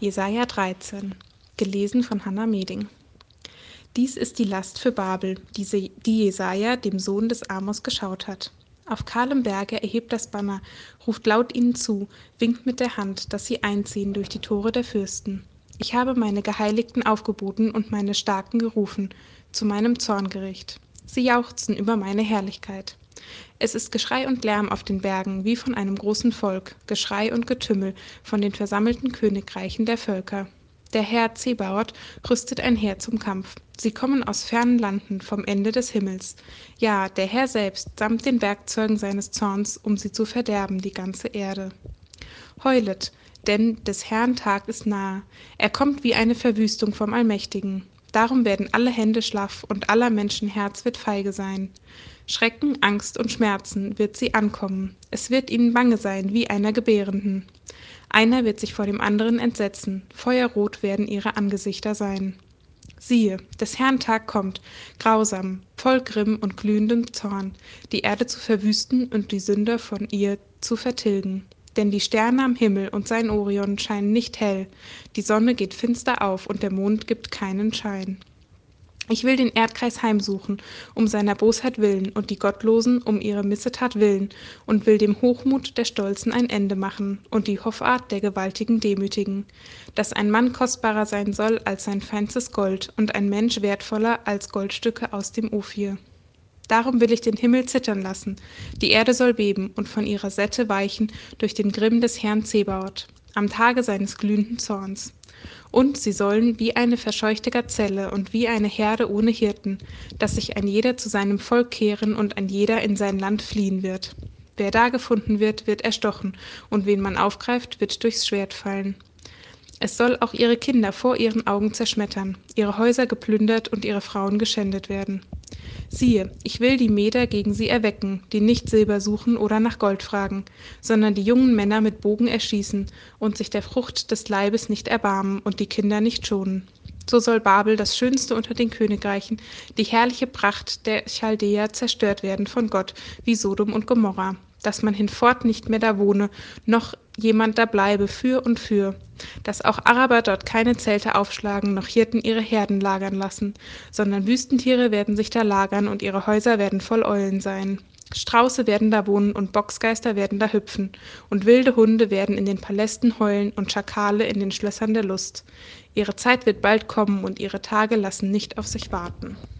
Jesaja 13, gelesen von Hannah Meding. Dies ist die Last für Babel, die, Jesaja, dem Sohn des Amos, geschaut hat. Auf kahlem Berge erhebt das Banner, ruft laut ihnen zu, winkt mit der Hand, dass sie einziehen durch die Tore der Fürsten. Ich habe meine Geheiligten aufgeboten und meine Starken gerufen, zu meinem Zorngericht. Sie jauchzen über meine Herrlichkeit. Es ist Geschrei und Lärm auf den Bergen, wie von einem großen Volk, Geschrei und Getümmel von den versammelten Königreichen der Völker. Der Herr Zebaoth rüstet ein Heer zum Kampf. Sie kommen aus fernen Landen vom Ende des Himmels. Ja, der Herr selbst samt den Werkzeugen seines Zorns, um sie zu verderben, die ganze Erde. Heulet, denn des Herrn Tag ist nahe. Er kommt wie eine Verwüstung vom Allmächtigen. Darum werden alle Hände schlaff und aller Menschen Herz wird feige sein. Schrecken, Angst und Schmerzen wird sie ankommen. Es wird ihnen bange sein wie einer Gebärenden. Einer wird sich vor dem anderen entsetzen. Feuerrot werden ihre Angesichter sein. Siehe, des Herrn Tag kommt, grausam, voll Grimm und glühendem Zorn, die Erde zu verwüsten und die Sünder von ihr zu vertilgen. Denn die Sterne am Himmel und sein Orion scheinen nicht hell, die Sonne geht finster auf und der Mond gibt keinen Schein. Ich will den Erdkreis heimsuchen, um seiner Bosheit willen, und die Gottlosen um ihre Missetat willen, und will dem Hochmut der Stolzen ein Ende machen, und die Hoffart der Gewaltigen demütigen, dass ein Mann kostbarer sein soll als sein feinstes Gold, und ein Mensch wertvoller als Goldstücke aus dem Ophir. Darum will ich den Himmel zittern lassen, die Erde soll beben und von ihrer Sätte weichen durch den Grimm des Herrn Zebaoth, am Tage seines glühenden Zorns. Und sie sollen wie eine verscheuchte Gazelle und wie eine Herde ohne Hirten, dass sich ein jeder zu seinem Volk kehren und ein jeder in sein Land fliehen wird. Wer da gefunden wird, wird erstochen, und wen man aufgreift, wird durchs Schwert fallen. Es soll auch ihre Kinder vor ihren Augen zerschmettern, ihre Häuser geplündert und ihre Frauen geschändet werden. Siehe, ich will die Meder gegen sie erwecken, die nicht Silber suchen oder nach Gold fragen, sondern die jungen Männer mit Bogen erschießen und sich der Frucht des Leibes nicht erbarmen und die Kinder nicht schonen. So soll Babel, das schönste unter den Königreichen, die herrliche Pracht der Chaldäer zerstört werden von Gott, wie Sodom und Gomorra, dass man hinfort nicht mehr da wohne, noch jemand da bleibe für und für, dass auch Araber dort keine Zelte aufschlagen, noch Hirten ihre Herden lagern lassen, sondern Wüstentiere werden sich da lagern und ihre Häuser werden voll Eulen sein. Strauße werden da wohnen und Boxgeister werden da hüpfen, und wilde Hunde werden in den Palästen heulen und Schakale in den Schlössern der Lust. Ihre Zeit wird bald kommen und ihre Tage lassen nicht auf sich warten.